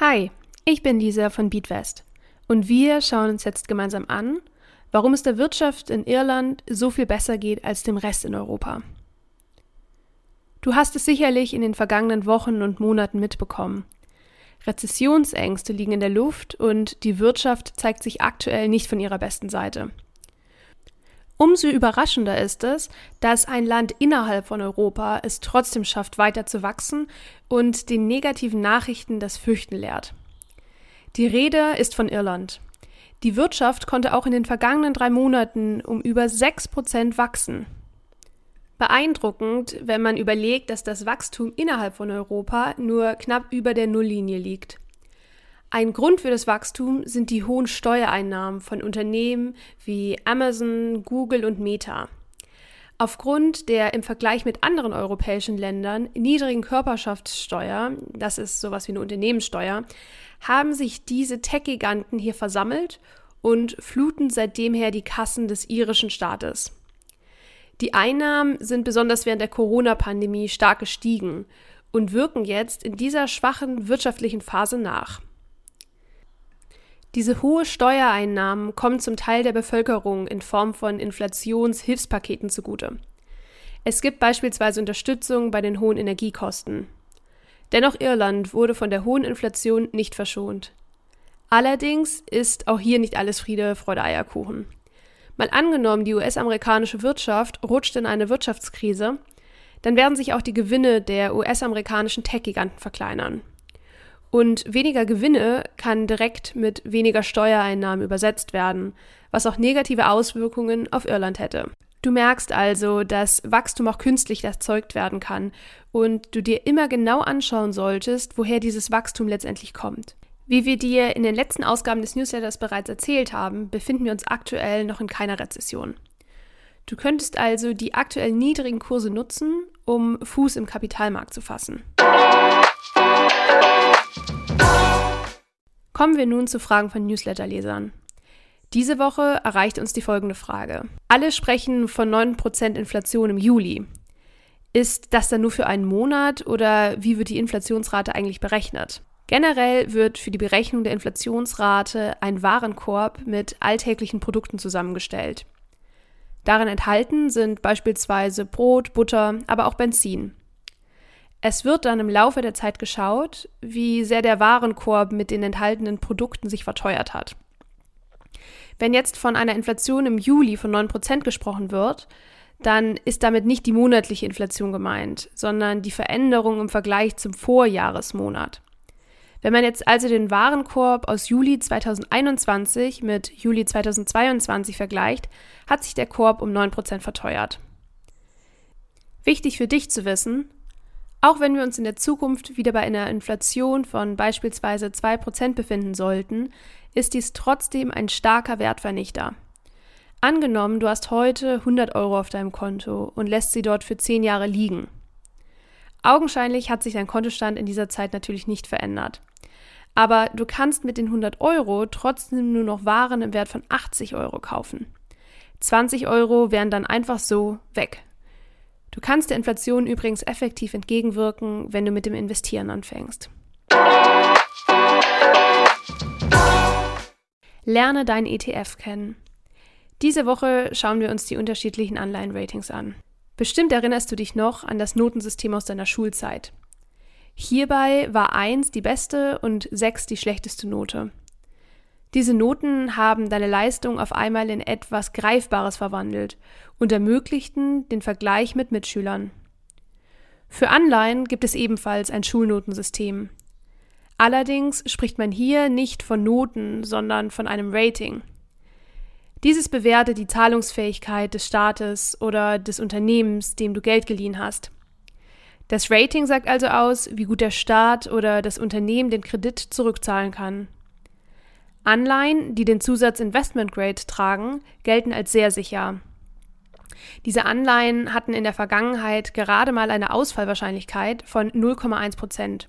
Hi, ich bin Lisa von Beatwest und wir schauen uns jetzt gemeinsam an, warum es der Wirtschaft in Irland so viel besser geht als dem Rest in Europa. Du hast es sicherlich in den vergangenen Wochen und Monaten mitbekommen. Rezessionsängste liegen in der Luft und die Wirtschaft zeigt sich aktuell nicht von ihrer besten Seite. Umso überraschender ist es, dass ein Land innerhalb von Europa es trotzdem schafft, weiter zu wachsen und den negativen Nachrichten das Fürchten lehrt. Die Rede ist von Irland. Die Wirtschaft konnte auch in den vergangenen drei Monaten um über sechs Prozent wachsen. Beeindruckend, wenn man überlegt, dass das Wachstum innerhalb von Europa nur knapp über der Nulllinie liegt. Ein Grund für das Wachstum sind die hohen Steuereinnahmen von Unternehmen wie Amazon, Google und Meta. Aufgrund der im Vergleich mit anderen europäischen Ländern niedrigen Körperschaftssteuer, das ist sowas wie eine Unternehmenssteuer, haben sich diese Tech-Giganten hier versammelt und fluten seitdem her die Kassen des irischen Staates. Die Einnahmen sind besonders während der Corona-Pandemie stark gestiegen und wirken jetzt in dieser schwachen wirtschaftlichen Phase nach. Diese hohe Steuereinnahmen kommen zum Teil der Bevölkerung in Form von Inflationshilfspaketen zugute. Es gibt beispielsweise Unterstützung bei den hohen Energiekosten. Dennoch Irland wurde von der hohen Inflation nicht verschont. Allerdings ist auch hier nicht alles Friede, Freude, Eierkuchen. Mal angenommen, die US-amerikanische Wirtschaft rutscht in eine Wirtschaftskrise, dann werden sich auch die Gewinne der US-amerikanischen Tech-Giganten verkleinern. Und weniger Gewinne kann direkt mit weniger Steuereinnahmen übersetzt werden, was auch negative Auswirkungen auf Irland hätte. Du merkst also, dass Wachstum auch künstlich erzeugt werden kann und du dir immer genau anschauen solltest, woher dieses Wachstum letztendlich kommt. Wie wir dir in den letzten Ausgaben des Newsletters bereits erzählt haben, befinden wir uns aktuell noch in keiner Rezession. Du könntest also die aktuell niedrigen Kurse nutzen, um Fuß im Kapitalmarkt zu fassen. Kommen wir nun zu Fragen von Newsletterlesern. Diese Woche erreicht uns die folgende Frage. Alle sprechen von 9% Inflation im Juli. Ist das dann nur für einen Monat oder wie wird die Inflationsrate eigentlich berechnet? Generell wird für die Berechnung der Inflationsrate ein Warenkorb mit alltäglichen Produkten zusammengestellt. Darin enthalten sind beispielsweise Brot, Butter, aber auch Benzin. Es wird dann im Laufe der Zeit geschaut, wie sehr der Warenkorb mit den enthaltenen Produkten sich verteuert hat. Wenn jetzt von einer Inflation im Juli von 9% gesprochen wird, dann ist damit nicht die monatliche Inflation gemeint, sondern die Veränderung im Vergleich zum Vorjahresmonat. Wenn man jetzt also den Warenkorb aus Juli 2021 mit Juli 2022 vergleicht, hat sich der Korb um 9% verteuert. Wichtig für dich zu wissen, auch wenn wir uns in der Zukunft wieder bei einer Inflation von beispielsweise 2% befinden sollten, ist dies trotzdem ein starker Wertvernichter. Angenommen, du hast heute 100 Euro auf deinem Konto und lässt sie dort für 10 Jahre liegen. Augenscheinlich hat sich dein Kontostand in dieser Zeit natürlich nicht verändert. Aber du kannst mit den 100 Euro trotzdem nur noch Waren im Wert von 80 Euro kaufen. 20 Euro wären dann einfach so weg. Du kannst der Inflation übrigens effektiv entgegenwirken, wenn du mit dem Investieren anfängst. Lerne deinen ETF kennen. Diese Woche schauen wir uns die unterschiedlichen Anleihenratings an. Bestimmt erinnerst du dich noch an das Notensystem aus deiner Schulzeit. Hierbei war 1 die beste und 6 die schlechteste Note. Diese Noten haben deine Leistung auf einmal in etwas Greifbares verwandelt und ermöglichten den Vergleich mit Mitschülern. Für Anleihen gibt es ebenfalls ein Schulnotensystem. Allerdings spricht man hier nicht von Noten, sondern von einem Rating. Dieses bewertet die Zahlungsfähigkeit des Staates oder des Unternehmens, dem du Geld geliehen hast. Das Rating sagt also aus, wie gut der Staat oder das Unternehmen den Kredit zurückzahlen kann. Anleihen, die den Zusatz Investment Grade tragen, gelten als sehr sicher. Diese Anleihen hatten in der Vergangenheit gerade mal eine Ausfallwahrscheinlichkeit von 0,1 Prozent.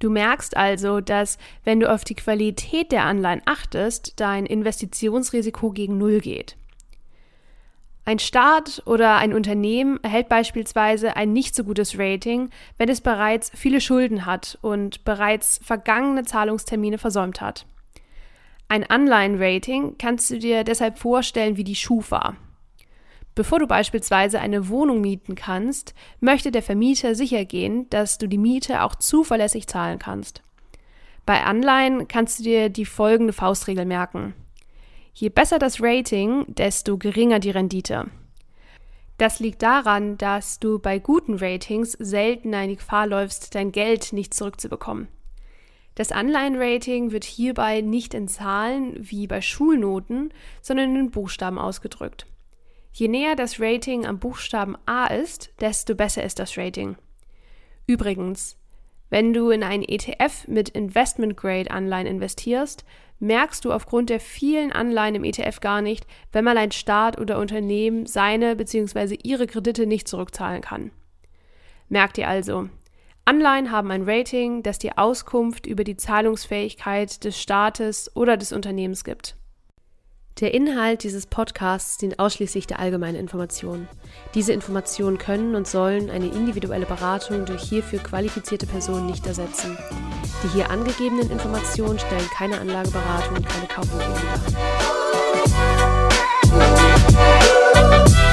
Du merkst also, dass wenn du auf die Qualität der Anleihen achtest, dein Investitionsrisiko gegen Null geht. Ein Staat oder ein Unternehmen erhält beispielsweise ein nicht so gutes Rating, wenn es bereits viele Schulden hat und bereits vergangene Zahlungstermine versäumt hat. Ein Anleihenrating kannst du dir deshalb vorstellen wie die Schufa. Bevor du beispielsweise eine Wohnung mieten kannst, möchte der Vermieter sichergehen, dass du die Miete auch zuverlässig zahlen kannst. Bei Anleihen kannst du dir die folgende Faustregel merken. Je besser das Rating, desto geringer die Rendite. Das liegt daran, dass du bei guten Ratings selten in die Gefahr läufst, dein Geld nicht zurückzubekommen. Das Anleihenrating wird hierbei nicht in Zahlen wie bei Schulnoten, sondern in Buchstaben ausgedrückt. Je näher das Rating am Buchstaben A ist, desto besser ist das Rating. Übrigens, wenn du in einen ETF mit Investment Grade Anleihen investierst, merkst du aufgrund der vielen Anleihen im ETF gar nicht, wenn mal ein Staat oder Unternehmen seine bzw. ihre Kredite nicht zurückzahlen kann. Merk dir also, Anleihen haben ein Rating, das dir Auskunft über die Zahlungsfähigkeit des Staates oder des Unternehmens gibt. Der Inhalt dieses Podcasts dient ausschließlich der allgemeinen Information. Diese Informationen können und sollen eine individuelle Beratung durch hierfür qualifizierte Personen nicht ersetzen. Die hier angegebenen Informationen stellen keine Anlageberatung und keine Kaufempfehlung dar.